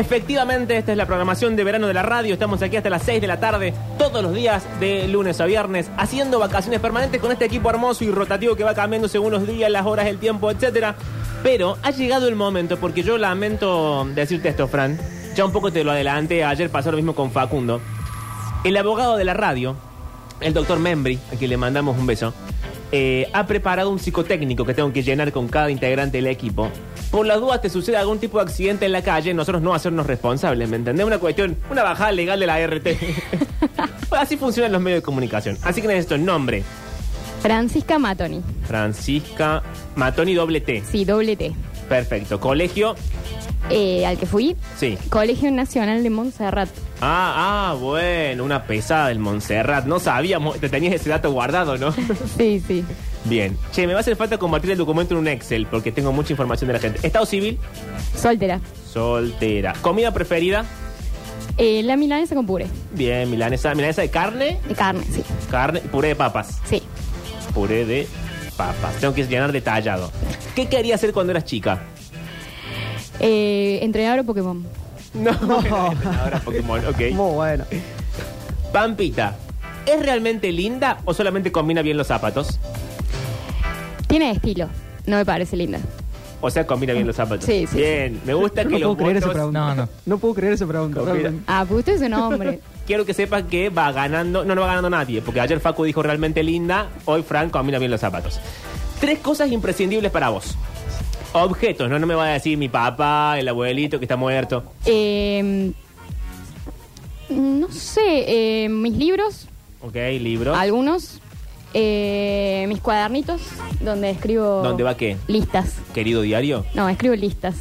Efectivamente, esta es la programación de verano de la radio. Estamos aquí hasta las 6 de la tarde, todos los días, de lunes a viernes, haciendo vacaciones permanentes con este equipo hermoso y rotativo que va cambiando según los días, las horas, el tiempo, etcétera. Pero ha llegado el momento, porque yo lamento decirte esto, Fran. Ya un poco te lo adelanté, ayer pasó lo mismo con Facundo. El abogado de la radio, el doctor Membri, a quien le mandamos un beso, eh, ha preparado un psicotécnico que tengo que llenar con cada integrante del equipo. Por las dudas te sucede algún tipo de accidente en la calle, nosotros no hacernos responsables, ¿me entendés? Una cuestión, una bajada legal de la RT. Así funcionan los medios de comunicación. Así que necesito el nombre. Francisca Matoni. Francisca Matoni doble T. Sí, doble T. Perfecto. Colegio. Eh, al que fui, Sí. Colegio Nacional de Montserrat. Ah, ah, bueno, una pesada del Montserrat. No sabíamos, te tenías ese dato guardado, ¿no? Sí, sí. Bien. Che, me va a hacer falta convertir el documento en un Excel porque tengo mucha información de la gente. Estado civil, Soltera. soltera. Comida preferida, Eh, la milanesa con puré. bien, milanesa. Milanesa de carne, De carne, sí. carne, puré de papas. Sí. Puré de papas. Tengo que llenar detallado. ¿Qué querías hacer cuando eras chica? Eh, entrenador de Pokémon. No, ahora Pokémon, ok. Muy bueno. Pampita, ¿es realmente linda o solamente combina bien los zapatos? Tiene estilo. No me parece linda. O sea, combina bien los zapatos. Sí, sí, Bien, me gusta que no los puedo creer esa votos- pregunta. No, no. No puedo creer esa pregunta. Realmente. Ah, pues usted es un hombre. Quiero que sepas que va ganando, no, no va ganando nadie, porque ayer Facu dijo realmente linda, hoy Frank combina bien los zapatos. Tres cosas imprescindibles para vos. Objetos, no, no me va a decir mi papá, el abuelito que está muerto. Eh, no sé, eh, mis libros, Ok, libros. algunos. Eh, mis cuadernitos, donde escribo... ¿Dónde va qué? Listas. Querido diario. No, escribo listas.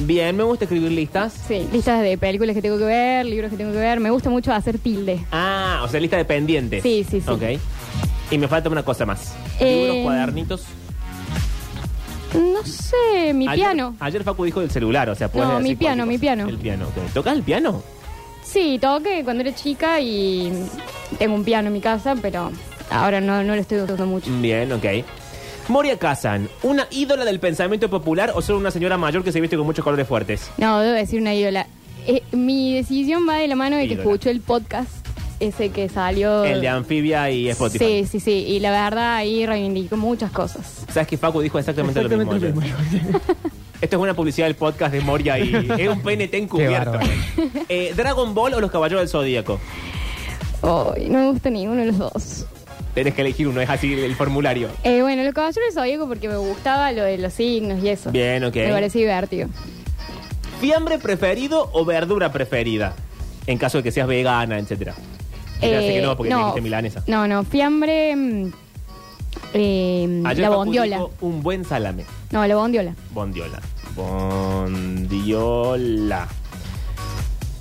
Bien, me gusta escribir listas. Sí, listas de películas que tengo que ver, libros que tengo que ver. Me gusta mucho hacer tilde. Ah, o sea, lista de pendientes. Sí, sí, sí. Ok. Y me falta una cosa más. Eh, Libros, cuadernitos. No sé, mi Ayer- piano. Ayer Facu dijo del celular, o sea, puedes No, decir mi piano, cualquier mi cosa. piano. El piano, ok. ¿Tocas el piano? Sí, toqué cuando era chica y tengo un piano en mi casa, pero ahora no, no lo estoy tocando mucho. Bien, ok. Moria Kazan, ¿una ídola del pensamiento popular o solo una señora mayor que se viste con muchos colores fuertes? No, debo decir una ídola. Eh, mi decisión va de la mano de que Ídola. escucho el podcast ese que salió. El de Anfibia y Spotify. Sí, sí, sí. Y la verdad ahí reivindico muchas cosas. ¿Sabes que Facu dijo exactamente, Exactamente lo lo mismo? ayer? Esto es una publicidad del podcast de Moria y es un PNT encubierto. Eh, ¿Dragon Ball o los Caballeros del Zodíaco? Ay, no me gusta ninguno de los dos. Tenés que elegir uno, es así el formulario. Eh, bueno, lo caballeros del Zodíaco porque me gustaba lo de los signos y eso. Bien, ok. Me parecía divertido. ¿Fiambre preferido o verdura preferida? En caso de que seas vegana, etcétera. Hace que Eh, no, porque me dijiste milanesa. No, no, fiambre. mm, eh, Ayer la Facu bondiola. dijo un buen salame. No, la bondiola. Bondiola. Bondiola.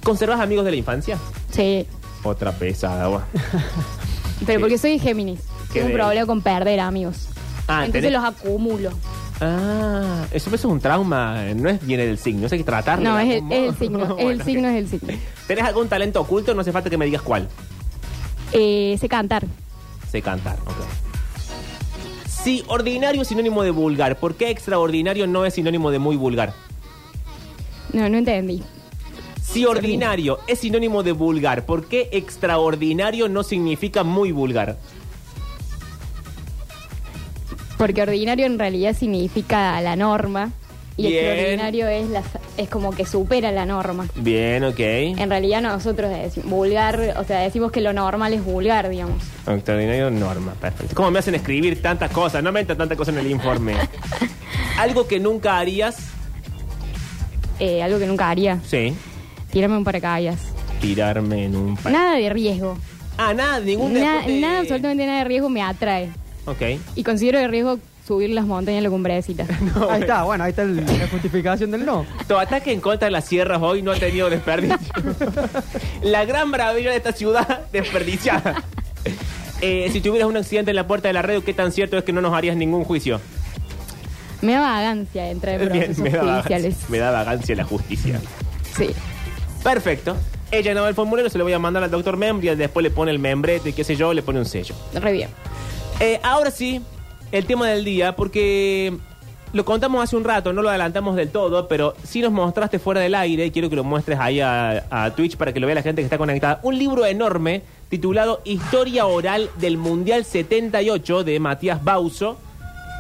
¿Conservas amigos de la infancia? Sí. Otra pesada, agua. Pero Sí. porque soy Géminis. Qué Tengo un bello. problema con perder amigos. Ah, Entonces tenés- los acumulo. Ah, eso, eso es un trauma, no es viene del signo, eso hay que tratarlo. No, de es el, algún es el modo. signo. es Bueno, el signo, es el signo. ¿Tenés algún talento oculto? No hace falta que me digas cuál. Eh, sé cantar. Sé cantar, ok. Si ordinario es sinónimo de vulgar, ¿por qué extraordinario no es sinónimo de muy vulgar? No, no entendí. Si ordinario es sinónimo de vulgar, ¿por qué extraordinario no significa muy vulgar? Porque ordinario en realidad significa la norma. Y Bien. extraordinario es, la, es como que supera la norma. Bien, ok. En realidad nosotros decimos vulgar, o sea, decimos que lo normal es vulgar, digamos. Extraordinario norma, perfecto. ¿Cómo me hacen escribir tantas cosas? No me entra tanta cosa en el informe. Algo que nunca harías, Eh, algo que nunca haría. sí. Tirarme un paracaídas. Tirarme en un... pa- Nada de riesgo. Ah, nada, ningún Na- deporte... Nada, absolutamente nada de riesgo me atrae. Ok. Y considero de riesgo subir las montañas a la cumbrecita. Ahí está, bueno, ahí está el- la justificación del no. Tu ataque en contra de las sierras hoy no ha tenido desperdicio. la gran maravilla de esta ciudad desperdiciada. Eh, si tuvieras un accidente en la puerta de la radio, ¿qué tan cierto es que no nos harías ningún juicio? Me da vagancia entrar en Bien, procesos me, da judiciales. vagancia, me da vagancia la justicia. Sí. Perfecto. Ella no va el formulario, se lo voy a mandar al doctor Membri, y después le pone el membrete, qué sé yo, le pone un sello. Re bien. Eh, ahora sí, el tema del día, porque Lo contamos hace un rato, no lo adelantamos del todo, pero sí nos mostraste fuera del aire, y quiero que lo muestres ahí a, a Twitch para que lo vea la gente que está conectada. Un libro enorme titulado Historia Oral del Mundial 78 de Matías Bauso.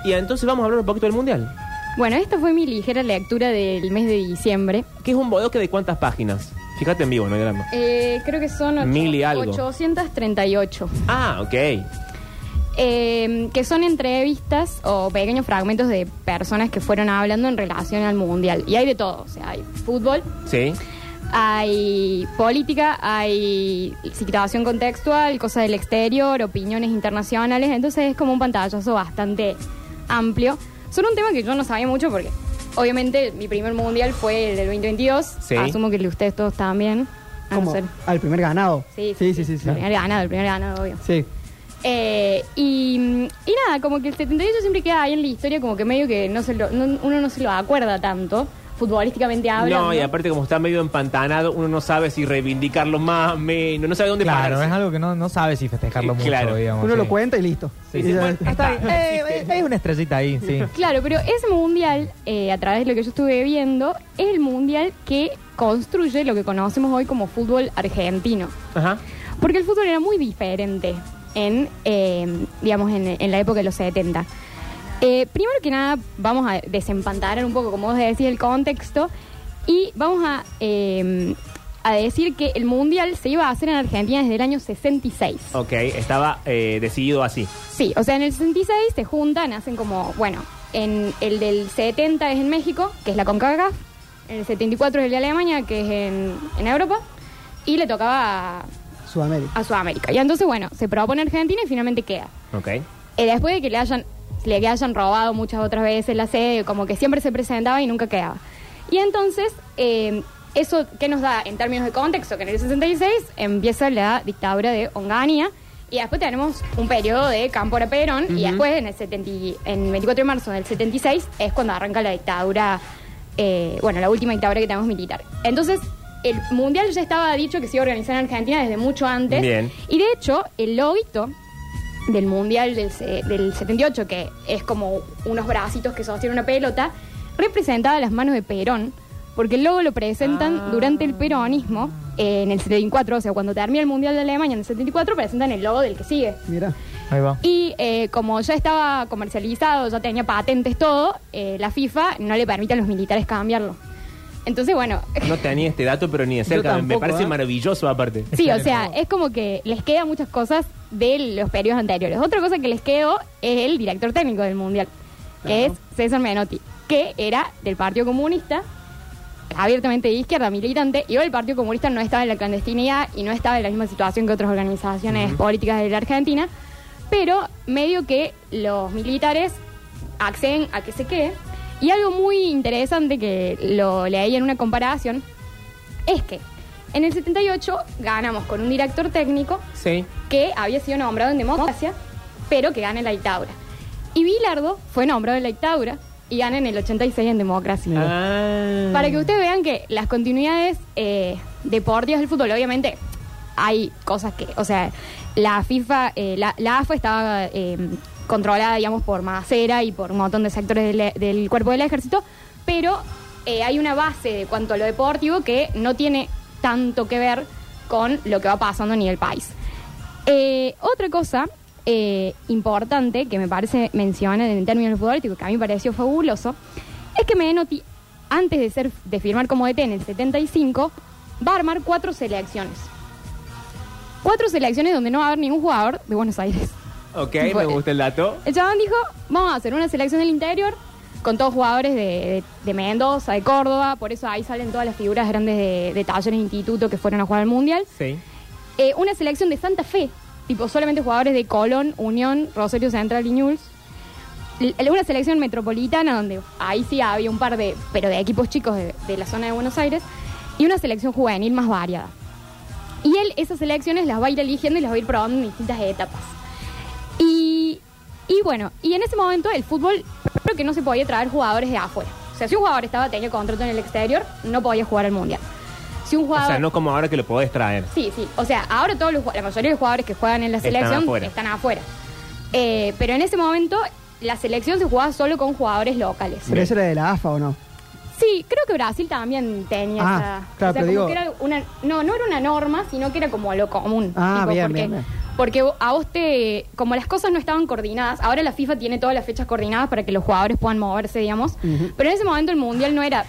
Y entonces vamos a hablar un poquito del Mundial. Bueno, esta fue mi ligera lectura del mes de diciembre. ¿Qué es un bodoque de cuántas páginas? Fíjate en vivo, no hay drama. Eh, creo que son ocho- Mil y algo. 838. Ah, ok. Eh, que son entrevistas o pequeños fragmentos de personas que fueron hablando en relación al mundial. Y hay de todo, o sea, hay fútbol, Sí. hay política, hay situación contextual, cosas del exterior, opiniones internacionales, entonces es como un pantallazo bastante amplio. Son un tema que yo no sabía mucho porque obviamente mi primer mundial fue el del 2022, Sí. asumo que el de ustedes todos también. no Como ser- al primer ganado. Sí, sí, sí. sí, sí. El primer ganado, el primer ganado, obvio. Sí. Eh, y, y nada, como que el 78 siempre queda ahí en la historia, como que medio que no se lo, no- uno no se lo acuerda tanto, futbolísticamente hablando. No, y aparte como está medio empantanado, uno no sabe si reivindicarlo más, menos, no sabe dónde Claro, pararse. es algo que no, no sabe si festejarlo Eh, mucho, claro. digamos. Uno sí. lo cuenta y listo. Sí, sí, bueno, está. Eh, eh, es una estrellita ahí, sí. Claro, pero ese mundial, eh, a través de lo que yo estuve viendo, es el mundial que construye lo que conocemos hoy como fútbol argentino. Ajá. Porque el fútbol era muy diferente en, eh, digamos, en, en la época de los 70. Eh, primero que nada, vamos a desempantanar un poco, como vos decís, el contexto y vamos a, eh, a decir que el Mundial se iba a hacer en Argentina desde el año 66. Ok, estaba eh, decidido así. Sí, o sea, en el 66 se juntan, hacen como, bueno, en el del 70 es en México, que es la CONCACAF, en el 74 es el de Alemania, que es en, en Europa, y le tocaba a, Sudamérica. a Sudamérica. Y entonces, bueno, se propone Argentina y finalmente queda. Ok. Eh, después de que le hayan, le hayan robado muchas otras veces la sede, como que siempre se presentaba y nunca quedaba. Y entonces, eh, eso, ¿qué nos da en términos de contexto? Que en el 66 empieza la dictadura de Onganía y después tenemos un periodo de Cámpora Perón y después en el, 70 y- en el 24 de marzo del 76 es cuando arranca la dictadura, eh, bueno, la última dictadura que tenemos militar. Entonces, el Mundial ya estaba dicho que se iba a organizar en Argentina desde mucho antes. Bien. Y de hecho, el loguito del Mundial del, se- del 78, que es como unos bracitos que sostienen una pelota, representaba las manos de Perón, porque el logo lo presentan Ah. durante el peronismo eh, en el 74, o sea, cuando termina el Mundial de Alemania en el 74, presentan el logo del que sigue. Mira. Ahí va. Y eh, como ya estaba comercializado, ya tenía patentes, todo, eh, la FIFA no le permite a los militares cambiarlo. Entonces, bueno, No tenía este dato, pero ni de cerca. Me parece ¿eh? maravilloso aparte. Sí, o sea, es como que les queda muchas cosas de los periodos anteriores. Otra cosa que les quedó es el director técnico del Mundial, que es César Menotti, que era del Partido Comunista, abiertamente de izquierda, militante, y hoy el Partido Comunista no estaba en la clandestinidad y no estaba en la misma situación que otras organizaciones políticas de la Argentina, pero medio que los militares acceden a que se quede. Y algo muy interesante que lo leí en una comparación es que en el 78 ganamos con un director técnico Sí. que había sido nombrado en democracia, pero que gana en la dictadura. Y Bilardo fue nombrado en la dictadura y gana en el 86 en democracia. Ah. Para que ustedes vean que las continuidades eh, deportivas del fútbol, obviamente, hay cosas que, o sea, la FIFA, eh, la, la AFA estaba eh, controlada, digamos, por Macera y por un montón de sectores del, cuerpo del ejército, pero eh, hay una base de cuanto a lo deportivo que no tiene tanto que ver con lo que va pasando a nivel país. Eh, otra cosa eh, importante que me parece mencionar en términos futbolísticos, que a mí me pareció fabuloso, es que Menotti, antes de, ser, de firmar como DT en el 75, va a armar cuatro selecciones. Cuatro selecciones donde no va a haber ningún jugador de Buenos Aires. Ok, me gusta el dato. El chabón dijo, vamos a hacer una selección del interior con todos jugadores de, de- de Mendoza, de Córdoba, por eso ahí salen todas las figuras grandes de, de talleres e instituto que fueron a jugar al Mundial. Sí. Eh, una selección de Santa Fe, tipo solamente jugadores de Colón, Unión, Rosario Central y News. L- Una selección metropolitana donde ahí sí había un par de, pero de equipos chicos de, de la zona de Buenos Aires. Y una selección juvenil más variada. Y él esas selecciones las va a ir eligiendo y las va a ir probando en distintas etapas. Y, y bueno, y en ese momento el fútbol creo que no se podía traer jugadores de afuera. O sea, si un jugador estaba tenía contrato en el exterior, no podía jugar al mundial. Si un O jugador sea, no como ahora que lo podés traer. Sí, sí. O sea, ahora todos los, la mayoría de los jugadores que juegan en la Están selección afuera. están afuera. Eh, pero en ese momento la selección se jugaba solo con jugadores locales. ¿Pero esa era de la AFA o no? Sí, creo que Brasil también tenía Ah, esa. claro, o sea, pero como digo- que era una. No, no era una norma, sino que era como lo común. Ah, Tipo, bien, porque, bien, bien. Porque a vos te. Como las cosas no estaban coordinadas, ahora la FIFA tiene todas las fechas coordinadas para que los jugadores puedan moverse, digamos. Pero en ese momento el mundial no era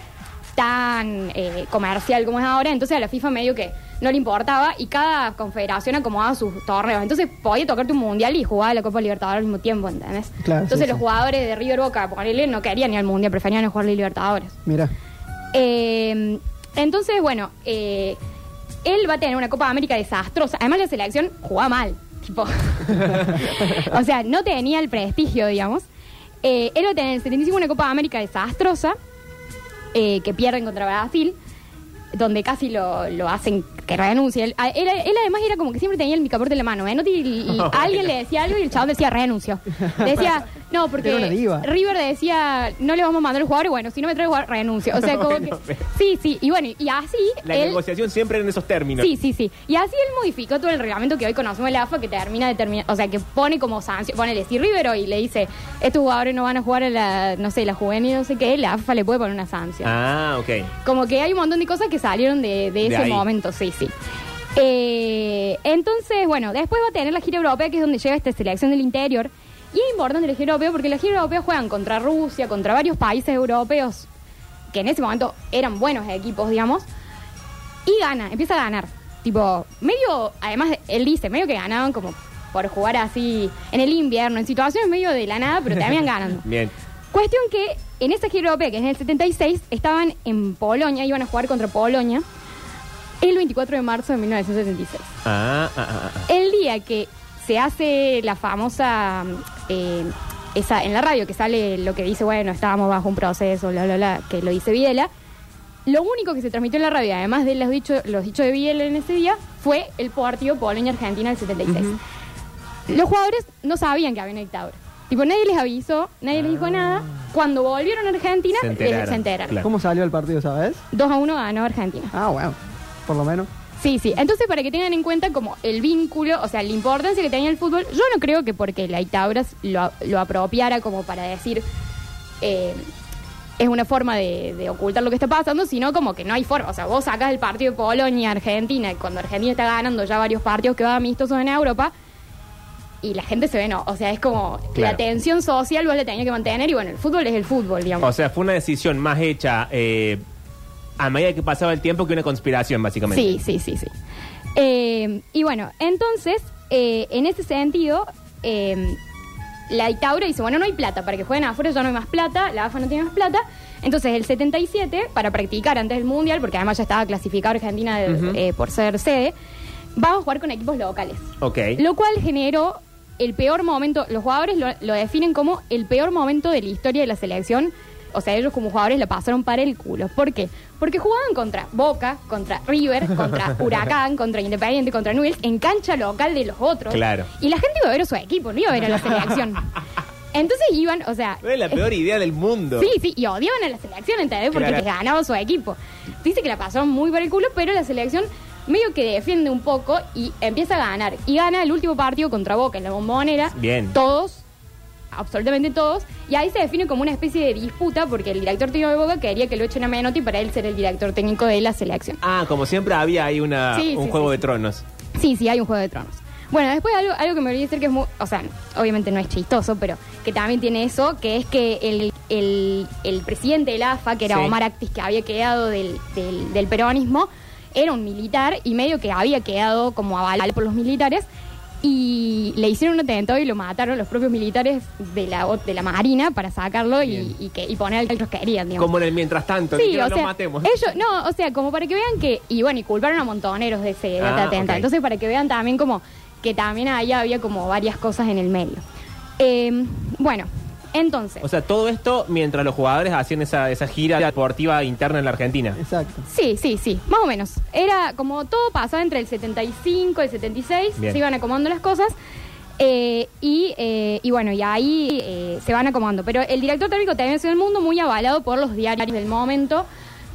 tan eh, comercial como es ahora, entonces a la FIFA medio que no le importaba y cada confederación acomodaba sus torneos. Entonces podía tocarte un mundial y jugar la Copa Libertadores al mismo tiempo, ¿entendés? Claro, entonces sí, los sí. jugadores de River Boca, ponele, no querían ir al mundial, preferían jugar la Libertadores. Mira. Eh, entonces, bueno, eh, él va a tener una Copa América desastrosa. Además, la selección jugaba mal. Tipo. o sea, no tenía el prestigio, digamos. Eh, él va a tener en el 75 una Copa América desastrosa, eh, que pierden contra Brasil, donde casi lo, lo hacen que renuncie. Él, a- él- él además era como que siempre tenía el micaporte en la mano. ¿eh? No te- y, alguien le decía algo y el chabón decía renuncio. Decía, no, porque Era una diva. River decía, no le vamos a mandar el jugador, y bueno, si no me trae el jugador, renuncio. O sea, como Bueno, que. pero- Sí, sí, y bueno, y así. La él, negociación siempre en esos términos. Sí, sí, sí. Y así él modificó todo el reglamento que hoy conocemos el AFA, que termina determinando, o sea, que pone como sanción, ponele, si River hoy le dice, estos jugadores no van a jugar a la, no sé, la juvenil, no sé qué, la AFA le puede poner una sanción. Ah, ok. Como que hay un montón de cosas que salieron de, de ese ahí. momento, sí, sí. Eh, entonces, bueno, después va a tener la gira europea, que es donde llega esta selección del interior. Y es importante la gira europea porque la gira europea juegan contra Rusia, contra varios países europeos que en ese momento eran buenos equipos, digamos. Y gana, empieza a ganar. Tipo, medio, además, él dice, medio que ganaban como por jugar así en el invierno, en situaciones medio de la nada, pero también ganando. Bien. Cuestión que en esa gira europea, que es en el 76, estaban en Polonia, iban a jugar contra Polonia el 24 de marzo de 1976. Ah, ah, ah, ah. El día que se hace la famosa, eh, esa en la radio, que sale lo que dice, bueno, estábamos bajo un proceso, bla, bla, bla, que lo dice Videla, lo único que se transmitió en la radio, además de los dichos, los dichos de Videla en ese día, fue el partido Polonia-Argentina del 76. Los jugadores no sabían que había una dictadura. Tipo, nadie les avisó, nadie les dijo nada. Cuando volvieron a Argentina, Se les- enteraron, se enteraron. claro. ¿Cómo salió el partido, sabes? 2 a 1 ganó Argentina. Ah, bueno. Por lo menos. Sí, sí. Entonces, para que tengan en cuenta como el vínculo, o sea, la importancia que tenía el fútbol, yo no creo que porque la dictadura lo, lo apropiara como para decir eh, es una forma de, de ocultar lo que está pasando, sino como que no hay forma. O sea, vos sacás el partido de Polonia, Argentina, y cuando Argentina está ganando ya varios partidos que van amistosos en Europa, y la gente se ve, no. O sea, es como Claro. la tensión social vos la tenías que mantener, y bueno, el fútbol es el fútbol, digamos. O sea, fue una decisión más hecha eh, a medida que pasaba el tiempo que una conspiración, básicamente. Sí, sí, sí, sí. Eh, y bueno, entonces, eh, en ese sentido, eh, la dictadura dice, bueno, no hay plata, para que jueguen afuera ya no hay más plata, la AFA no tiene más plata. Entonces, el 77, para practicar antes del Mundial, porque además ya estaba clasificada Argentina de- eh, por ser sede, vamos a jugar con equipos locales. Ok. Lo cual generó el peor momento, los jugadores lo, lo definen como el peor momento de la historia de la selección. O sea, ellos como jugadores la pasaron para el culo. ¿Por qué? Porque jugaban contra Boca, contra River, contra Huracán, contra Independiente, contra Newell's, en cancha local de los otros. Claro. Y la gente iba a ver a su equipo, no iba a ver a la selección. Entonces iban, o sea... Es la peor idea del mundo. Sí, sí, y odiaban a la selección, ¿entendés? Porque Claro. les ganaba su equipo. Dice que la pasaron muy por el culo, pero la selección medio que defiende un poco y empieza a ganar. Y gana el último partido contra Boca en la bombonera. Bien. Todos, absolutamente todos. Y ahí se define como una especie de disputa porque el director técnico de Boca quería que lo echen a Menotti para él ser el director técnico de la selección. Ah, como siempre había ahí una, Sí, un sí, juego sí, de tronos. Sí, sí, hay un juego de tronos. Bueno, después algo, algo que me olvidé decir que es muy, o sea, obviamente no es chistoso, pero que también tiene eso, que es que el, el, el presidente del AFA, que era. Omar Actis, que había quedado del, del, del peronismo, era un militar y medio que había quedado como avalado por los militares y le hicieron un atentado y lo mataron los propios militares de la, de la Marina para sacarlo y, Bien. y que, y poner al que ellos querían, digamos. Como en el mientras tanto, Sí, o lo sea, matemos. ellos, no, o sea, como para que vean que, y bueno, y culparon a montoneros de ese de Ah, este atentado. ok. Entonces, para que vean también como que también ahí había como varias cosas en el medio. Eh, bueno, entonces, O sea, todo esto mientras los jugadores hacían esa, esa gira deportiva interna en la Argentina. Exacto. sí, sí, sí, más o menos. Era como todo pasaba entre el 75 y el 76, Bien. se iban acomodando las cosas. eh, y, eh, y bueno, y ahí eh, se van acomodando. Pero el director técnico también es el mundo muy avalado por los diarios del momento,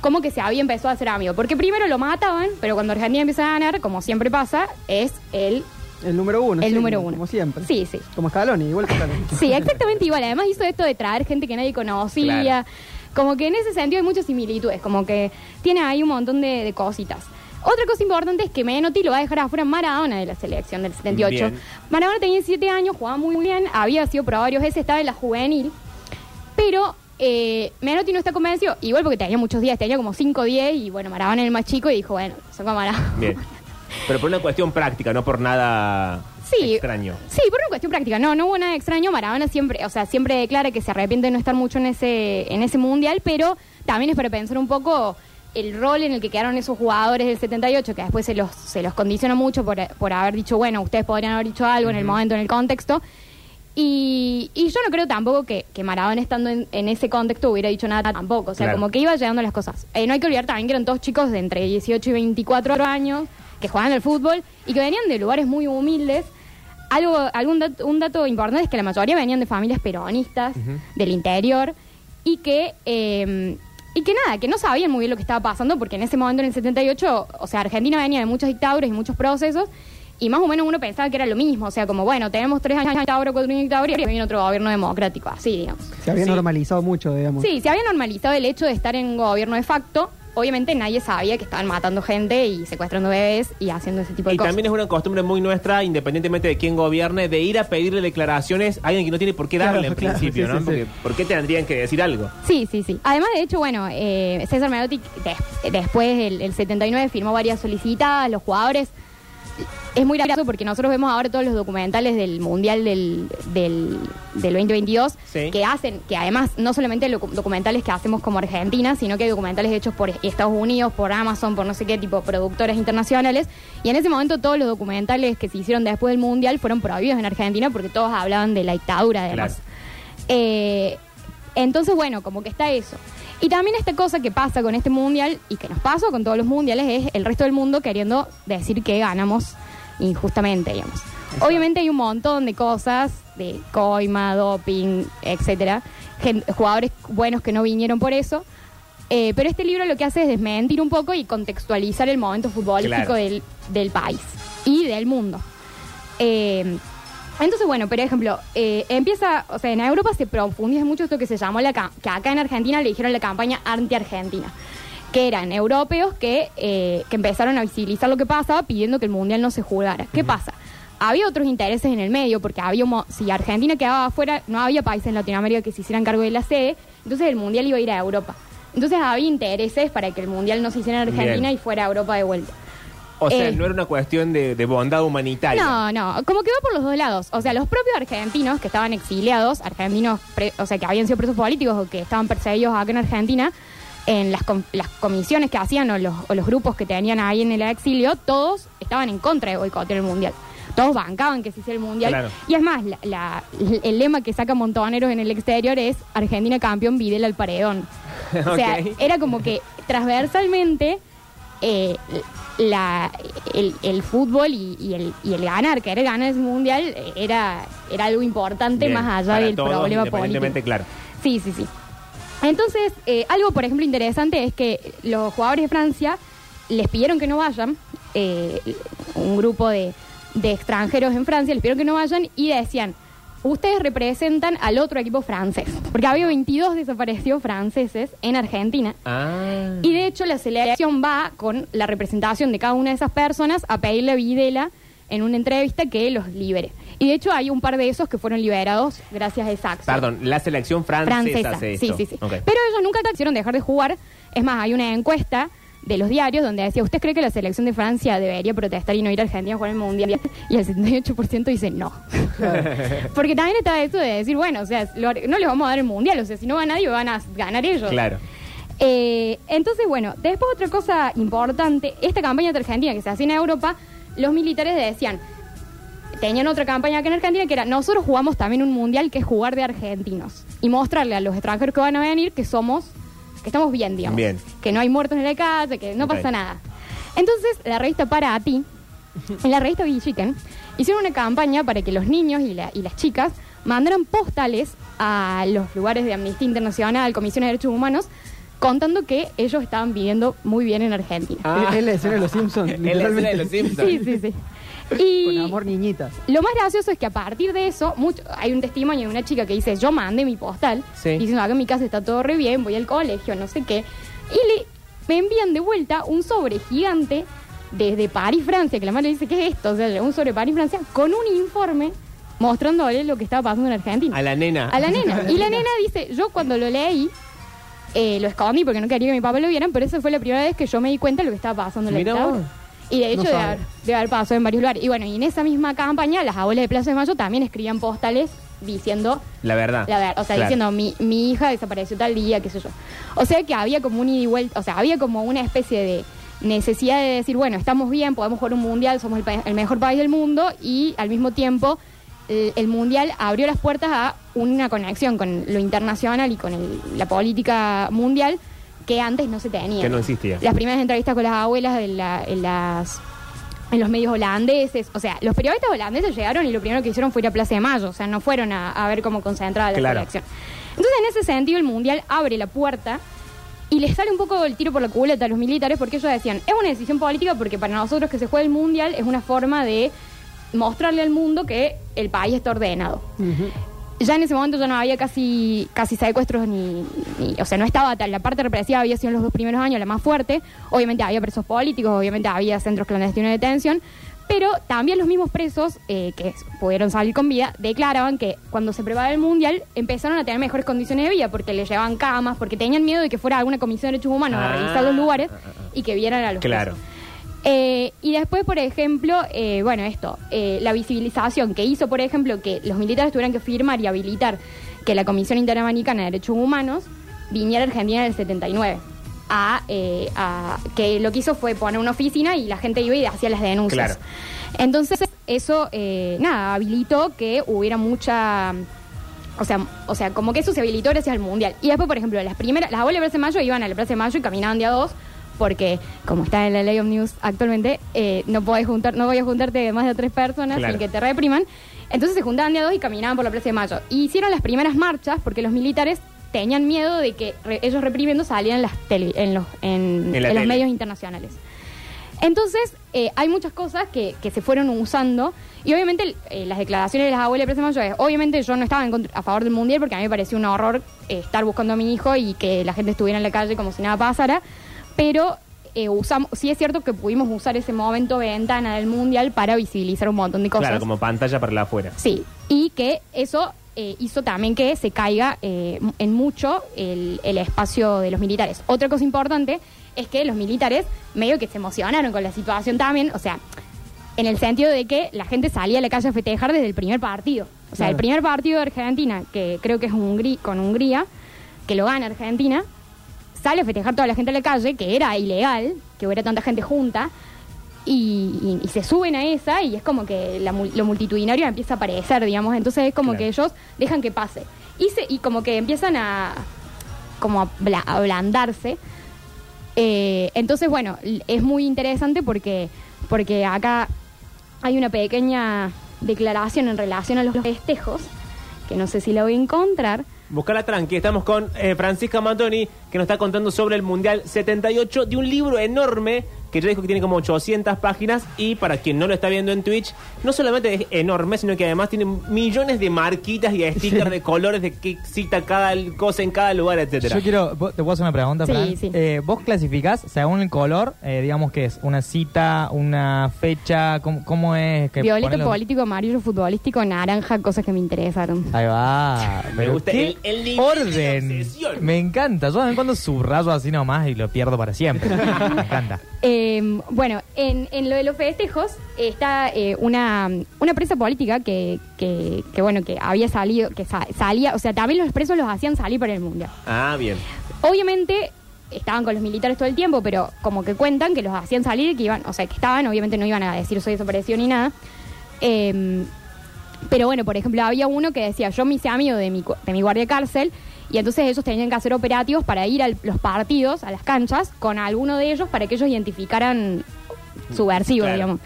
como que se había empezado a hacer amigo. Porque primero lo mataban, pero cuando Argentina empieza a ganar, como siempre pasa, es el El número uno. el sí, número uno. Como siempre. Sí, sí. Como Scaloni, igual que Scaloni. Sí, exactamente igual. Además hizo esto de traer gente que nadie conocía. Claro. Como que en ese sentido hay muchas similitudes, como que tiene ahí un montón de, de cositas. Otra cosa importante es que Menotti lo va a dejar afuera Maradona de la selección del 78. Bien. Maradona tenía 17 años, jugaba muy bien, había sido probado varios veces, estaba en la juvenil, pero eh, Menotti no está convencido, igual porque tenía muchos días, tenía como 5 o 10 y bueno, Maradona era el más chico y dijo, bueno, saca Maradona. Bien. Pero por una cuestión práctica, no por nada Sí. extraño. Sí, por una cuestión práctica. No, no hubo nada extraño. Maradona siempre, o sea, siempre declara que se arrepiente de no estar mucho en ese, en ese mundial, pero también es para pensar un poco el rol en el que quedaron esos jugadores del 78, que después se los, se los condiciona mucho por, por haber dicho, bueno, ustedes podrían haber dicho algo en el momento, en el contexto. Y, y yo no creo tampoco que, que Maradona estando en, en ese contexto hubiera dicho nada tampoco. O sea, Claro. como que iba llegando las cosas. Eh, no hay que olvidar también que eran todos chicos de entre 18 y 24 años que jugaban al fútbol y que venían de lugares muy humildes. Algo, algún dato, un dato importante es que la mayoría venían de familias peronistas del interior y que eh, y que nada, que no sabían muy bien lo que estaba pasando porque en ese momento en el 78, o sea, Argentina venía de muchas dictaduras y muchos procesos y más o menos uno pensaba que era lo mismo, o sea, como bueno, tenemos tres años de dictadura, cuatro años de dictadura y viene otro gobierno democrático, así digamos. Se había Sí. normalizado mucho, digamos. Sí, se había normalizado el hecho de estar en gobierno de facto. Obviamente nadie sabía que estaban matando gente y secuestrando bebés y haciendo ese tipo de Y cosas. también es una costumbre muy nuestra, independientemente de quién gobierne, de ir a pedirle declaraciones a alguien que no tiene por qué Claro, darle en claro, principio, sí, ¿no? sí, Porque, sí. ¿Por qué tendrían que decir algo? Sí, sí, sí. Además, de hecho, bueno, eh, César Menotti des- después, el, el 79, firmó varias solicitadas, los jugadores. Es muy gracioso porque nosotros vemos ahora todos los documentales del Mundial del, del, del 2022 Sí. que hacen, que además no solamente los documentales que hacemos como Argentina, sino que hay documentales hechos por Estados Unidos, por Amazon, por no sé qué tipo, productores internacionales. Y en ese momento todos los documentales que se hicieron después del Mundial fueron prohibidos en Argentina porque todos hablaban de la dictadura, además. Claro. Eh, entonces, bueno, como que está eso. Y también esta cosa que pasa con este mundial y que nos pasó con todos los mundiales es el resto del mundo queriendo decir que ganamos injustamente, digamos. Obviamente hay un montón de cosas de coima, doping, etcétera, gen- jugadores buenos que no vinieron por eso. Eh, pero este libro lo que hace es desmentir un poco y contextualizar el momento futbolístico Claro. del, del país y del mundo. Eh, entonces, bueno, por ejemplo, eh, empieza, o sea, en Europa se profundiza mucho esto que se llamó, la que acá en Argentina le dijeron la campaña anti-argentina, que eran europeos que, eh, que empezaron a visibilizar lo que pasaba pidiendo que el Mundial no se jugara. ¿Qué pasa? Había otros intereses en el medio, porque había si Argentina quedaba afuera, no había países en Latinoamérica que se hicieran cargo de la sede, entonces el Mundial iba a ir a Europa. Entonces había intereses para que el Mundial no se hiciera en Argentina Bien. y fuera a Europa de vuelta. O sea, Eh. no era una cuestión de, de bondad humanitaria. No, no, como que va por los dos lados. O sea, los propios argentinos que estaban exiliados, argentinos, pre- o sea, que habían sido presos políticos o que estaban perseguidos acá en Argentina, en las, com- las comisiones que hacían o los, o los grupos que tenían ahí en el exilio, todos estaban en contra de boicotear el mundial. Todos bancaban que se hiciera el mundial. Claro. Y es más, la- la- el lema que saca Montoneros en el exterior es Argentina campeón, Videla al paredón. O sea, era como que transversalmente eh, la, el, el fútbol y, y el, y el ganar, querer ganar ese mundial, eh, era, era algo importante Bien, más allá del todos, problema político. claro. Sí, sí, sí. Entonces, eh, algo, por ejemplo, interesante es que los jugadores de Francia les pidieron que no vayan, eh, un grupo de, de extranjeros en Francia les pidieron que no vayan y decían, ustedes representan al otro equipo francés, porque había 22 desaparecidos franceses en Argentina. Ah. Y de hecho la selección va con la representación de cada una de esas personas a pedirle a Videla en una entrevista que los libere. Y de hecho hay un par de esos que fueron liberados gracias a esa acción. Perdón, la selección francesa, francesa. hace Sí, esto. sí, sí. Pero ellos nunca quisieron dejar de jugar. Es más, hay una encuesta de los diarios donde decía, ¿usted cree que la selección de Francia debería protestar y no ir a Argentina a jugar el Mundial? Y el 78% dice no. Porque también está eso de decir, bueno, o sea, lo- no les vamos a dar el Mundial, o sea, si no va nadie, van a ganar ellos. Claro. Eh, entonces, bueno, después otra cosa importante, esta campaña de Argentina que se hacía en Europa, los militares decían, tenían otra campaña acá en Argentina que era, nosotros jugamos también un mundial que es jugar de argentinos y mostrarle a los extranjeros que van a venir que somos, que estamos bien, digamos. Bien. Que no hay muertos en la calle, que no pasa nada. Entonces, la revista Para a ti, en la revista Villiquen, hicieron una campaña para que los niños y, la- y las chicas mandaran postales a los lugares de Amnistía Internacional, Comisión de Derechos Humanos, contando que ellos estaban viviendo muy bien en Argentina. Ah. Es, la escena de los Simpsons, Es la escena de literalmente. los Simpsons. Sí, sí, sí. Y Con amor, niñitas. lo más gracioso es que a partir de eso, mucho- hay un testimonio de una chica que dice, yo mandé mi postal, Sí. diciendo, acá en mi casa está todo re bien, voy al colegio, no sé qué. Y le, me envían de vuelta un sobre gigante desde París, Francia, que la madre dice, ¿qué es esto? O sea, un sobre París, Francia, con un informe mostrándole lo que estaba pasando en Argentina. A la nena. A la nena. Y la nena dice, yo cuando lo leí, eh, lo escondí porque no quería que mi papá lo vieran, pero esa fue la primera vez que yo me di cuenta de lo que estaba pasando en la dictadura. Y de hecho No sabe. haber, debe haber pasado en varios lugares. Y bueno, y en esa misma campaña, las abuelas de Plaza de Mayo también escribían postales diciendo La verdad. la verdad, o sea, Claro. diciendo mi, mi hija desapareció tal día, qué sé yo. O sea que había como un ida y vuelta, o sea, había como una especie de necesidad de decir, bueno, estamos bien, podemos jugar un mundial, somos el, pa- el mejor país del mundo y al mismo tiempo el, el mundial abrió las puertas a una conexión con lo internacional y con el- la política mundial que antes no se tenía. Que no existía. Las primeras entrevistas con las abuelas de la- en las en los medios holandeses, o sea, los periodistas holandeses llegaron y lo primero que hicieron fue ir a Plaza de Mayo, o sea, no fueron a, a ver cómo concentrada la Claro. selección. Entonces, en ese sentido, el Mundial abre la puerta y les sale un poco el tiro por la culeta a los militares porque ellos decían, es una decisión política porque para nosotros que se juegue el Mundial es una forma de mostrarle al mundo que el país está ordenado. Ya en ese momento ya no había casi casi secuestros ni, ni- o sea, no estaba tal, la parte represiva había sido en los dos primeros años la más fuerte, obviamente había presos políticos, obviamente había centros clandestinos de detención, pero también los mismos presos eh, que pudieron salir con vida declaraban que cuando se preparaba el mundial empezaron a tener mejores condiciones de vida porque les llevaban camas, porque tenían miedo de que fuera alguna comisión de derechos humanos a Ah, revisar los lugares ah, ah, ah. y que vieran a los Claro. presos. Eh, y después, por ejemplo, eh, bueno, esto, eh, la visibilización que hizo, por ejemplo, que los militares tuvieran que firmar y habilitar que la Comisión Interamericana de Derechos Humanos viniera a Argentina en el 79. A, eh, a- que lo que hizo fue poner una oficina y la gente iba y hacía las denuncias. Claro. Entonces, eso, eh, nada, habilitó que hubiera mucha... O sea, o sea, como que eso se habilitó gracias al mundial. Y después, por ejemplo, las primeras, las abuelas de Plaza de Mayo iban a la Plaza de Mayo y caminaban de a dos, porque como está en la ley Omnibus actualmente, eh, no podés juntar, no voy a juntarte de más de tres personas Claro. sin que te repriman. Entonces se juntaban de a dos y caminaban por la Plaza de Mayo. Y hicieron las primeras marchas porque los militares tenían miedo de que re- ellos reprimiendo salían en, las tele- en los, en, En la en los medios internacionales. Entonces, eh, hay muchas cosas que, que se fueron usando y obviamente eh, las declaraciones de las abuelas de Plaza Mayo es, obviamente yo no estaba en contra- a favor del Mundial porque a mí me pareció un horror eh, estar buscando a mi hijo y que la gente estuviera en la calle como si nada pasara, pero eh, usamos, sí es cierto que pudimos usar ese momento ventana del Mundial para visibilizar un montón de cosas. Claro, como pantalla para la afuera. Sí, y que eso eh, hizo también que se caiga eh, en mucho el, el espacio de los militares. Otra cosa importante es que los militares medio que se emocionaron con la situación también, o sea, en el sentido de que la gente salía a la calle a festejar desde el primer partido. O sea, el primer partido de Argentina, que creo que es con Hungría, que lo gana Argentina, sale a festejar toda la gente a la calle, que era ilegal, que hubiera tanta gente junta, y, y- y se suben a esa y es como que la lo multitudinario empieza a aparecer, digamos, entonces es como Claro. que ellos dejan que pase. Y, se- y como que empiezan a como a, bla- a ablandarse. Eh, entonces, bueno, es muy interesante porque, porque acá hay una pequeña declaración en relación a los festejos, que no sé si la voy a encontrar. Buscala tranqui, estamos con eh, Francisca Matoni, que nos está contando sobre el Mundial 78 de un libro enorme que yo dijo que tiene como 800 páginas y para quien no lo está viendo en Twitch, no solamente es enorme, sino que además tiene millones de marquitas y stickers de colores de qué cita cada cosa en cada lugar, etcétera. Yo quiero, ¿vos- ¿te puedo hacer una pregunta, Sí, Fran? sí. Eh, ¿Vos clasificás según el color, eh, digamos que es una cita, una fecha, cómo, cómo es? que Violeta ponelo- político, amarillo futbolístico, naranja, cosas que me interesaron. Ahí va. Me gusta el- el orden. Me encanta. Yo de vez en cuando subrayo así nomás y lo pierdo para siempre. me encanta. Eh, bueno, en, en lo de los festejos está eh, una, una presa política que, que, que, bueno, que había salido, que sa- salía, o sea, también los presos los hacían salir para el mundial. Ah, bien. Obviamente estaban con los militares todo el tiempo, pero como que cuentan que los hacían salir, que iban, o sea, que estaban, obviamente no iban a decir soy desaparecido ni nada. Eh, pero bueno, por ejemplo, había uno que decía, yo me hice amigo de mi, de mi guardia cárcel, y entonces ellos tenían que hacer operativos para ir a los partidos, a las canchas, con alguno de ellos para que ellos identificaran subversivo, Claro. digamos.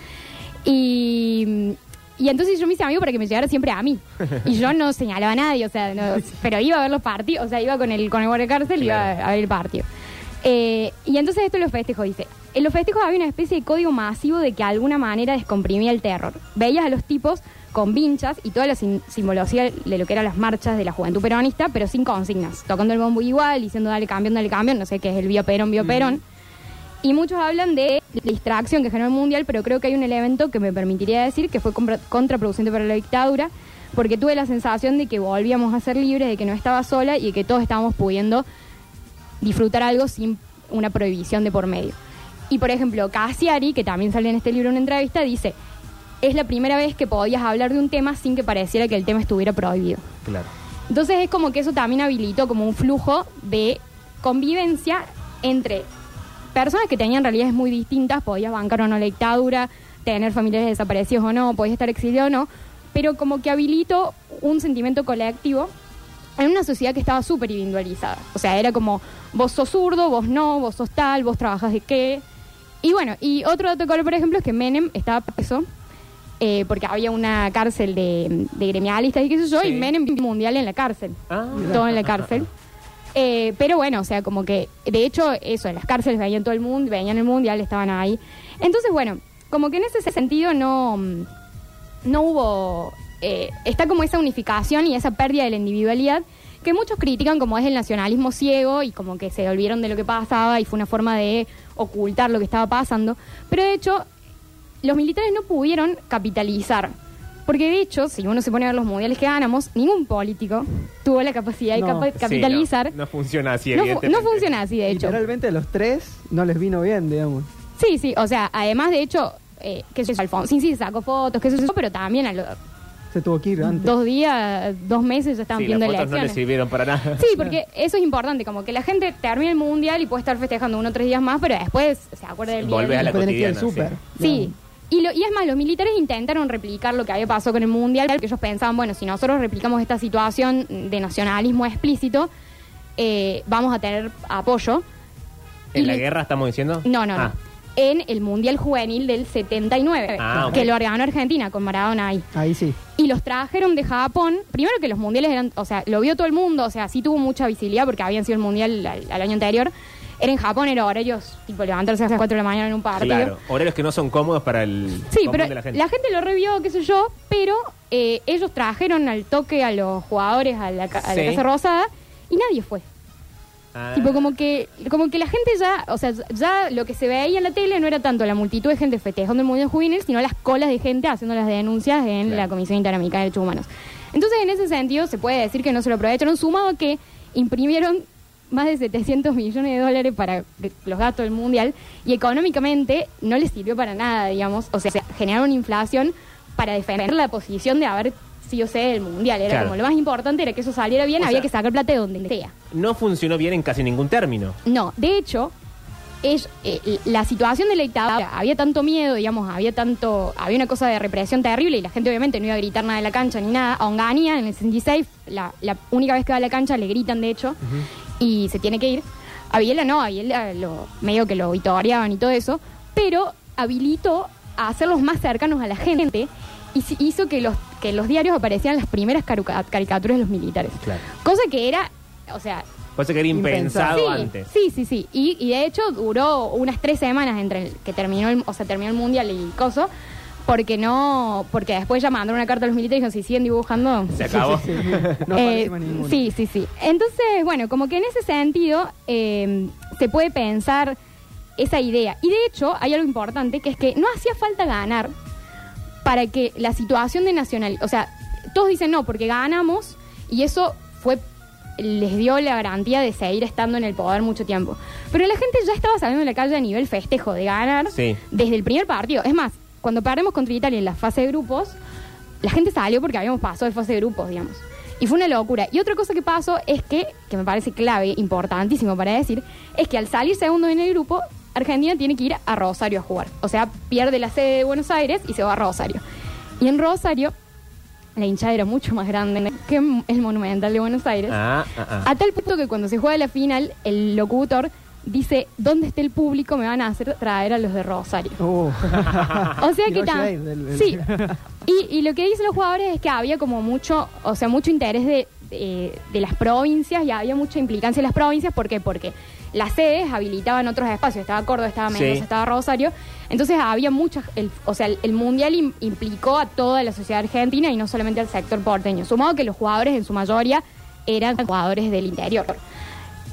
Y, y entonces yo me hice amigo para que me llegara siempre a mí. Y yo no señalaba a nadie, o sea, no- pero iba a ver los partidos, o sea, iba con el, con el guardia cárcel y Claro. iba a ver el partido. Eh, y entonces esto en los festejos dice, en los festejos había una especie de código masivo de que de alguna manera descomprimía el terror. Veías a los tipos con vinchas y toda la sim- simbología de lo que eran las marchas de la juventud peronista, pero sin consignas, tocando el bombo igual, diciendo dale cambión, dale cambión, no sé qué es el Vía Perón, Vía Perón. Y muchos hablan de la distracción que generó el mundial, pero creo que hay un elemento que me permitiría decir que fue contraproducente para la dictadura, porque tuve la sensación de que volvíamos a ser libres, de que no estaba sola y de que todos estábamos pudiendo disfrutar algo sin una prohibición de por medio. Y por ejemplo, Cassiari, que también sale en este libro en una entrevista, dice, es la primera vez que podías hablar de un tema sin que pareciera que el tema estuviera prohibido. Claro. Entonces es como que eso también habilitó como un flujo de convivencia entre personas que tenían realidades muy distintas, podías bancar o no la dictadura, tener familiares desaparecidos o no, podías estar exiliado o no, pero como que habilitó un sentimiento colectivo en una sociedad que estaba súper individualizada. O sea, era como, vos sos zurdo, vos no, vos sos tal, vos trabajas de qué. Y bueno, y otro dato de color, por ejemplo, es que Menem estaba preso eh, porque había una cárcel de, de gremialistas y qué sé yo, Sí. y Menem mundial en la cárcel. Ah, todo en la cárcel. Eh, pero bueno, o sea, como que, de hecho, eso, en las cárceles veían todo el mundo, veían el mundial, estaban ahí. Entonces, bueno, como que en ese sentido no, mm, no hubo, eh, está como esa unificación y esa pérdida de la individualidad que muchos critican como es el nacionalismo ciego y como que se olvidaron de lo que pasaba y fue una forma de ocultar lo que estaba pasando. Pero de hecho, los militares no pudieron capitalizar. Porque de hecho, si uno se pone a ver los mundiales que ganamos, ningún político tuvo la capacidad de No. capa- Sí, sí, capitalizar. no, no funciona así, No fu- evidentemente. no funciona así, de hecho. Literalmente a los tres no les vino bien, digamos. Sí, sí, o sea, además de hecho, eh, qué sé yo, Alfonsín sí sacó fotos, qué sé yo, pero también a los Se tuvo que ir antes. dos días, dos meses ya estaban Sí, viendo las fotos no le elecciones. sirvieron para nada. Sí, porque eso es importante, como que la gente termina el mundial y puede estar festejando uno o tres días más, pero después se acuerda del día. Volvés a la Después tenés que ir al cotidiana, súper. Sí. Y, lo, y es más, los militares intentaron replicar lo que había pasado con el Mundial, porque ellos pensaban, bueno, si nosotros replicamos esta situación de nacionalismo explícito, eh, vamos a tener apoyo. ¿En Y- la guerra estamos diciendo? No, no, Ah, no. En el Mundial Juvenil del 79, Ah, ok. que lo ganó Argentina con Maradona ahí. Ahí sí. Y los trajeron de Japón. Primero que los mundiales eran, o sea, lo vio todo el mundo, o sea, sí tuvo mucha visibilidad porque habían sido el mundial al, al año anterior. Era en Japón, era horarios, tipo levantarse a las 4 de la mañana en un partido. Claro, horarios que no son cómodos para el Sí, pero de la la gente. gente. lo revió, qué sé yo, pero eh, ellos trajeron al toque a los jugadores a la, ca- a la Sí. Casa Rosada y nadie fue. Ah, Tipo, como que, como que la gente ya, o sea, ya lo que se veía en la tele no era tanto la multitud de gente festejando el Mundial Juvenil, sino las colas de gente haciendo las denuncias en Claro. la Comisión Interamericana de Derechos Humanos. Entonces, en ese sentido, se puede decir que no se lo aprovecharon, sumado a que imprimieron más de 700 millones de dólares para los gastos del Mundial y económicamente no les sirvió para nada, digamos. O sea, generaron inflación para defender la posición de haber sido sede del Mundial. Era Claro. como lo más importante era que eso saliera bien, O había sea- que sacar plata de donde sea. No funcionó bien en casi ningún término. No, de hecho, es, eh, la situación de la dictadura, había tanto miedo, digamos, había tanto, había una cosa de represión terrible y la gente obviamente no iba a gritar nada de la cancha ni nada. A Onganía, en el 66, la, la única vez que va a la cancha le gritan, de hecho, y se tiene que ir. A no, a lo, medio que lo vitoreaban y todo eso, pero habilitó a hacerlos más cercanos a la gente y hizo que los, que en los diarios aparecieran las primeras caricaturas de los militares. Claro. Cosa que era, o sea, ser que era impensado sí, antes. Sí, sí, sí. Y, y de hecho duró unas tres semanas entre el que terminó el, o sea, terminó el mundial y coso, porque no, porque después ya mandaron una carta a los militares y dijeron, si siguen dibujando. Se acabó. Sí, sí, sí. No Eh, sí, sí, sí. Entonces, bueno, como que en ese sentido eh, se puede pensar esa idea. Y de hecho, hay algo importante que es que no hacía falta ganar para que la situación de nacional, o sea, todos dicen no, porque ganamos y eso fue les dio la garantía de seguir estando en el poder mucho tiempo. Pero la gente ya estaba saliendo de la calle a nivel festejo de ganar Sí. desde el primer partido. Es más, cuando perdemos contra Italia en la fase de grupos, la gente salió porque habíamos pasado de fase de grupos, digamos. Y fue una locura. Y otra cosa que pasó es que, que me parece clave, importantísimo para decir, es que al salir segundo en el grupo, Argentina tiene que ir a Rosario a jugar. O sea, pierde la sede de Buenos Aires y se va a Rosario. Y en Rosario, la hinchada era mucho más grande que el Monumental de Buenos Aires. Ah, ah, ah. A tal punto que cuando se juega la final, el locutor dice, ¿dónde esté el público? Me van a hacer traer a los de Rosario. Oh. O sea que Sí. Y, y lo que dicen los jugadores es que había como mucho, o sea, mucho interés de, eh, de las provincias y había mucha implicancia en las provincias. ¿Por qué? Porque las sedes habilitaban otros espacios. Estaba Córdoba, estaba Mendoza, Sí. estaba Rosario. Entonces había muchas. el- o sea, el, el mundial im- implicó a toda la sociedad argentina y no solamente al sector porteño. Sumado que los jugadores en su mayoría eran jugadores del interior.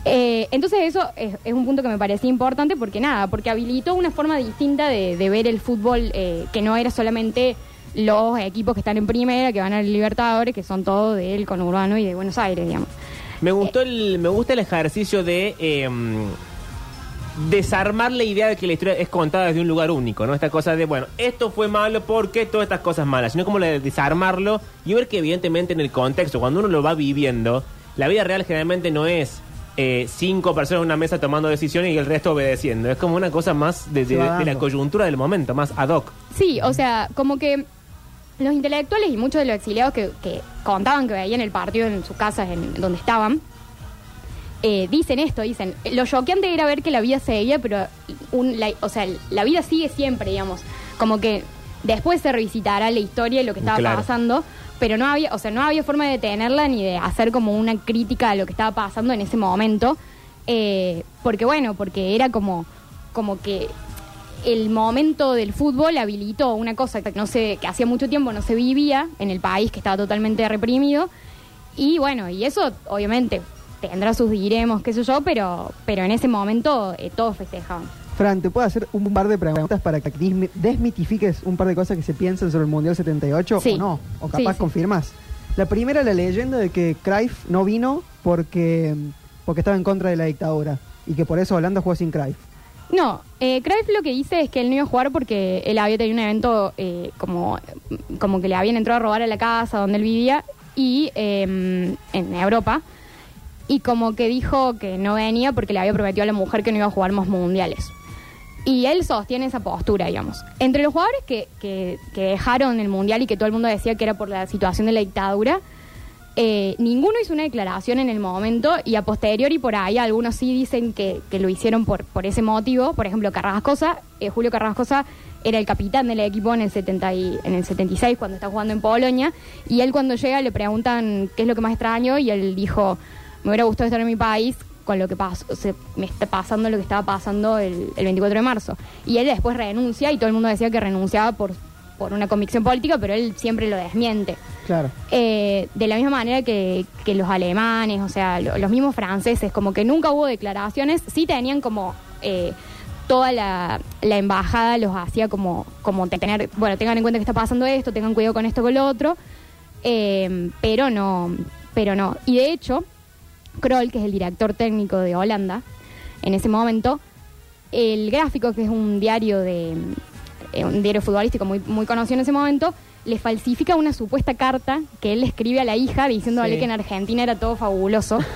Eh, entonces eso es, es un punto que me parecía importante porque nada, porque habilitó una forma distinta de, ver el fútbol eh, que no era solamente los equipos que están en primera, que van al Libertadores, que son todos del conurbano y de Buenos Aires, digamos. Me gustó el, me gusta el ejercicio de eh, desarmar la idea de que la historia es contada desde un lugar único, ¿no? Esta cosa de, bueno, esto fue malo porque todas estas cosas malas, sino como la de desarmarlo y ver que evidentemente en el contexto, cuando uno lo va viviendo, la vida real generalmente no es eh, cinco personas en una mesa tomando decisiones y el resto obedeciendo. Es como una cosa más de, la coyuntura del momento, más ad hoc. Sí, o sea, como que los intelectuales y muchos de los exiliados que, que contaban que veían el partido en sus casas, en donde estaban, eh, dicen esto, dicen, lo choqueante era ver que la vida seguía, pero un, la, o sea, la vida sigue siempre, digamos, como que después se revisitará la historia y lo que estaba Claro. pasando, pero no había, o sea, no había forma de detenerla ni de hacer como una crítica a lo que estaba pasando en ese momento, eh, porque bueno, porque era como, como que el momento del fútbol habilitó una cosa que no sé, que hacía mucho tiempo no se vivía en el país, que estaba totalmente reprimido. Y bueno, y eso obviamente tendrá sus diremos, qué sé yo, pero, pero en ese momento eh, todos festejaban. Fran, ¿te puedo hacer un par de preguntas para que desmitifiques un par de cosas que se piensan sobre el Mundial 78 Sí. o no? O capaz sí. confirmas. La primera, la leyenda de que Cruyff no vino porque, porque estaba en contra de la dictadura y que por eso Holanda jugó sin Cruyff. No, eh, Cruyff lo que dice es que él no iba a jugar porque él había tenido un evento eh, como, como que le habían entrado a robar a la casa donde él vivía y eh, en Europa y como que dijo que no venía porque le había prometido a la mujer que no iba a jugar más mundiales. Y él sostiene esa postura, digamos. Entre los jugadores que, que, que dejaron el mundial y que todo el mundo decía que era por la situación de la dictadura, eh, ninguno hizo una declaración en el momento y a posteriori por ahí algunos sí dicen que, lo hicieron por, por ese motivo. Por ejemplo, Carrascosa, eh, Julio Carrascosa era el capitán del equipo en el, 70 y- en el 76 cuando está jugando en Polonia y él cuando llega le preguntan qué es lo que más extraño y él dijo, me hubiera gustado estar en mi país con lo que pasó, o sea, me está pasando lo que estaba pasando el, el 24 de marzo. Y él después renuncia y todo el mundo decía que renunciaba por, por una convicción política, pero él siempre lo desmiente. Claro. Eh, de la misma manera que, que los alemanes, o sea, lo- los mismos franceses, como que nunca hubo declaraciones, sí tenían como eh, toda la, la embajada los hacía como, como tener, bueno, tengan en cuenta que está pasando esto, tengan cuidado con esto, con lo otro, eh, pero no, pero no. Y de hecho, Kroll, que es el director técnico de Holanda, en ese momento, el gráfico, que es un diario de eh, un diario futbolístico muy, muy conocido en ese momento, le falsifica una supuesta carta que él le escribe a la hija diciéndole Sí. que en Argentina era todo fabuloso.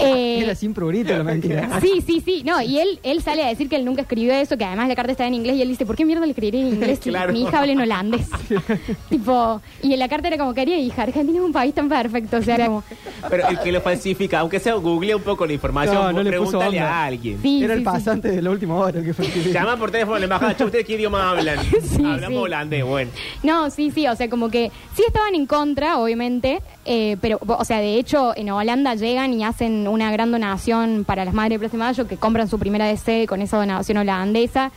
Eh, Era sin prurito la mentira. Sí, sí, sí. No, y él, él sale a decir que él nunca escribió eso, que además la carta está en inglés y él dice, ¿por qué mierda le escribiré en inglés si Claro. mi hija habla en holandés? tipo, y en la carta era como, quería hija, Argentina es un país tan perfecto, o sea, era como... Pero el que lo falsifica, aunque sea google un poco la información, No, no le puso pregúntale a alguien. Sí, Era sí, el sí. pasante de la última hora el que fue el que- Llama por teléfono a la embajada, "Che, ¿ustedes qué idioma hablan? Sí, Hablamos sí. holandés, bueno. No, sí, sí, o sea, como que sí estaban en contra, obviamente, eh, pero, o sea, de hecho, en Holanda llegan y hacen una gran donación para las madres de Plaza de Mayo que compran su primera DC con esa donación holandesa.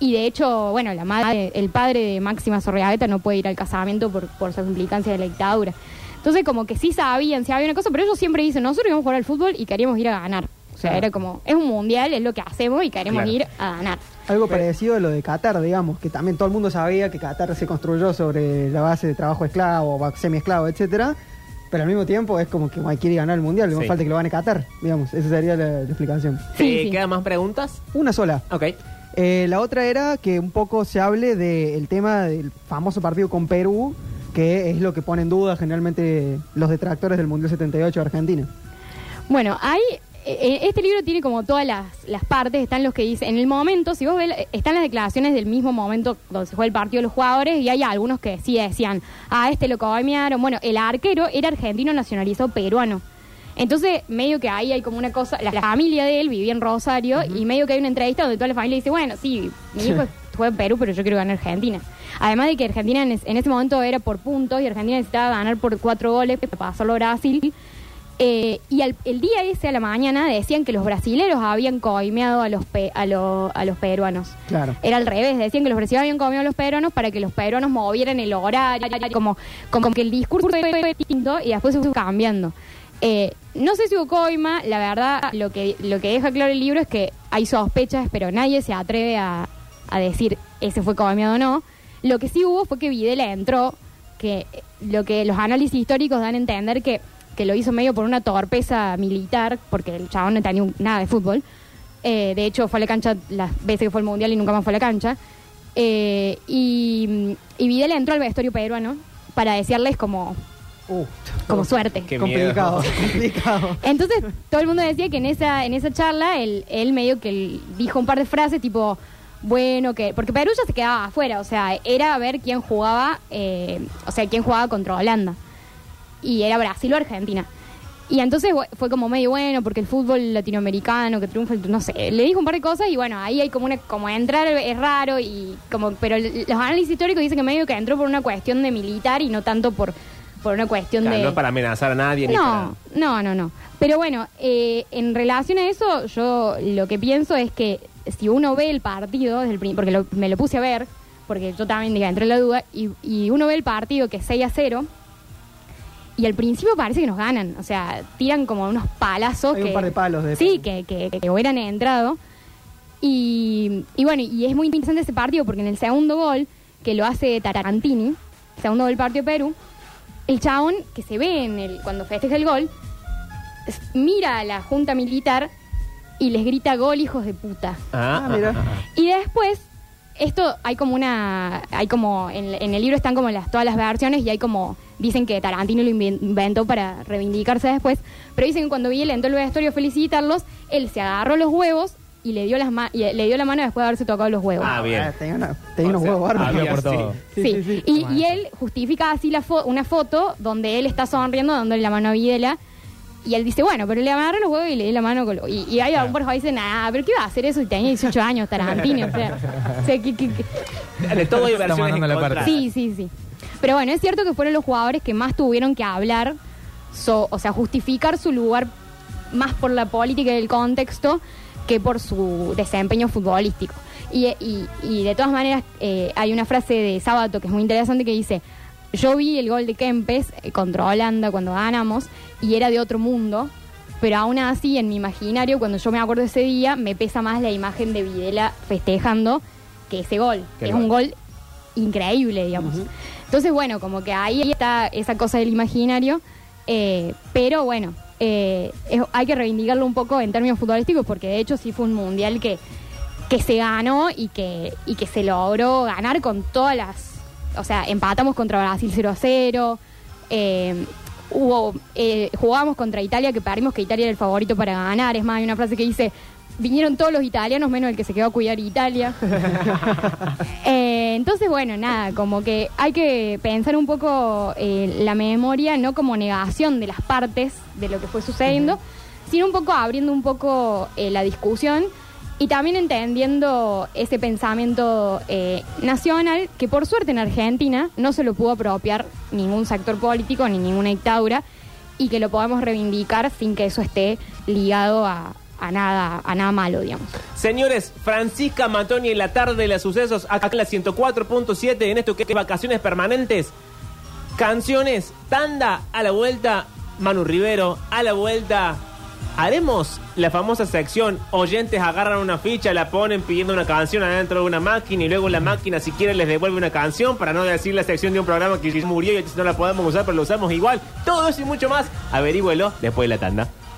Y de hecho, bueno, la madre, el padre de Máxima Sorreagueta no puede ir al casamiento por, por su implicancia de la dictadura. Entonces, como que sí sabían, sí había una cosa, pero ellos siempre dicen, nosotros íbamos a jugar al fútbol y queríamos ir a ganar. O sea, Claro. era como, es un mundial, es lo que hacemos y queremos Claro. ir a ganar. Algo parecido a lo de Qatar, digamos, que también todo el mundo sabía que Qatar se construyó sobre la base de trabajo esclavo, o semi-esclavo, etcétera, pero al mismo tiempo es como que "Ay, quiere ganar el mundial, no Sí. falta que lo gane Qatar, digamos, esa sería la, la explicación. Sí, ¿Te sí. quedan más preguntas? Una sola. Ok. Eh, la otra era que un poco se hable del tema del famoso partido con Perú, que es lo que pone en duda generalmente los detractores del Mundial 78 de Argentina. Bueno, hay eh, este libro tiene como todas las, las partes, están los que dicen, en el momento, si vos ves, están las declaraciones del mismo momento donde se fue el partido de los jugadores y hay algunos que sí decían, ah, este lo comearon. Bueno, el arquero era argentino nacionalizado peruano. Entonces, medio que ahí hay como una cosa, la, la familia de él vivía en Rosario y medio que hay una entrevista donde toda la familia dice, bueno, sí, mi hijo fue en Perú, pero yo quiero ganar Argentina. Además de que Argentina en, es- en ese momento era por puntos y Argentina necesitaba ganar por cuatro goles para pasarlo a Brasil. Eh, y al- el día ese, a la mañana, decían que los brasileros habían coimeado a los, pe- a, lo- a los peruanos. Claro. Era al revés, decían que los brasileños habían comido a los peruanos para que los peruanos movieran el horario, como, como que el discurso fue distinto y después se fue cambiando. Eh, no sé si hubo coima, la verdad, lo que, lo que deja claro el libro es que hay sospechas, pero nadie se atreve a, a decir ese fue comiado o no. Lo que sí hubo fue que Videla entró, que lo que los análisis históricos dan a entender que, que lo hizo medio por una torpeza militar, porque el chabón no tenía nada de fútbol. Eh, de hecho, fue a la cancha las veces que fue al mundial y nunca más fue a la cancha. Eh, y, y Videla entró al vestuario peruano para decirles como, Uh, como suerte. Qué complicado, complicado. Entonces, todo el mundo decía que en esa, en esa charla él, él medio que él dijo un par de frases tipo, bueno, que. Porque Perú ya se quedaba afuera, o sea, era ver quién jugaba, eh, o sea, quién jugaba contra Holanda. Y era Brasil o Argentina. Y entonces fue como medio bueno, porque el fútbol latinoamericano que triunfa, no sé, le dijo un par de cosas y bueno, ahí hay como una, como entrar es raro y como, pero los análisis históricos dicen que medio que entró por una cuestión de militar y no tanto por, por una cuestión Claro, de... no para amenazar a nadie. ni para- No, no, no, no. Pero bueno, eh, en relación a eso, yo lo que pienso es que si uno ve el partido, desde el porque lo- me lo puse a ver, porque yo también diga, entré en la duda, y, y uno ve el partido que es 6 a 0, y al principio parece que nos ganan, o sea, tiran como unos palazos Hay que... un par de palos de Sí, que, que, que hubieran entrado. Y, y bueno, y es muy interesante ese partido porque en el segundo gol, que lo hace Tarantini, segundo gol del partido Perú, el chabón que se ve en el, cuando festeja el gol, mira a la junta militar y les grita gol, hijos de puta. Ah, Ah, mira. ah, ah, Y después, esto hay como una. Hay como. En, en el libro están como las, todas las versiones y hay como. Dicen que Tarantino lo inven- inventó para reivindicarse después. Pero dicen que cuando Biel entró al vestuario a felicitarlos, él se agarró los huevos y le dio, las ma- y le dio la mano después de haberse tocado los huevos. Ah, bien. Ah, tenía una- tenía unos sea, huevos bárbaros. había por sí. todo. Sí, Sí, sí, sí. Y, y él justifica así la fo- una foto donde él está sonriendo dándole la mano a Videla. Y él dice, bueno, pero le agarré los huevos y le di la mano. Con lo- y, y hay algún por ahí dice, nah, pero ¿qué iba a hacer eso si tenía 18 años, Tarantino? O sea, o sea, ¿qué- qué- qué? De todo hay versiones la encontradas. Sí, sí, sí. Pero bueno, es cierto que fueron los jugadores que más tuvieron que hablar, so- o sea, justificar su lugar más por la política y el contexto que por su desempeño futbolístico. Y, y- y de todas maneras, eh, hay una frase de Sábato que es muy interesante que dice, yo vi el gol de Kempes eh, contra Holanda cuando ganamos y era de otro mundo, pero aún así en mi imaginario, cuando yo me acuerdo de ese día, me pesa más la imagen de Videla festejando que ese gol. Qué es gol. un gol increíble, digamos. Entonces, bueno, como que ahí está esa cosa del imaginario, eh, pero bueno, eh, es- hay que reivindicarlo un poco en términos futbolísticos porque de hecho sí fue un mundial que, que se ganó y que, y que se logró ganar con todas las... O sea, empatamos contra Brasil 0 a 0, eh, hubo, eh, jugábamos contra Italia que perdimos que Italia era el favorito para ganar, es más, hay una frase que dice... Vinieron todos los italianos menos el que se quedó a cuidar Italia. Eh, entonces, bueno, nada, como que hay que pensar un poco eh, la memoria, no como negación de las partes de lo que fue sucediendo, sino un poco abriendo un poco eh, la discusión y también entendiendo ese pensamiento eh, nacional que por suerte en Argentina no se lo pudo apropiar ningún sector político ni ninguna dictadura y que lo podemos reivindicar sin que eso esté ligado a, a nada a nada malo, digamos. Señores, Francisca Matoni en la tarde de los sucesos, acá en la 104.7, en esto que es vacaciones permanentes. Canciones, tanda, a la vuelta, Manu Rivero, a la vuelta. Haremos la famosa sección, oyentes agarran una ficha, la ponen pidiendo una canción adentro de una máquina y luego la máquina si quiere les devuelve una canción para no decir la sección de un programa que murió y no la podemos usar pero lo usamos igual. Todo eso y mucho más, averígüelo después de la tanda.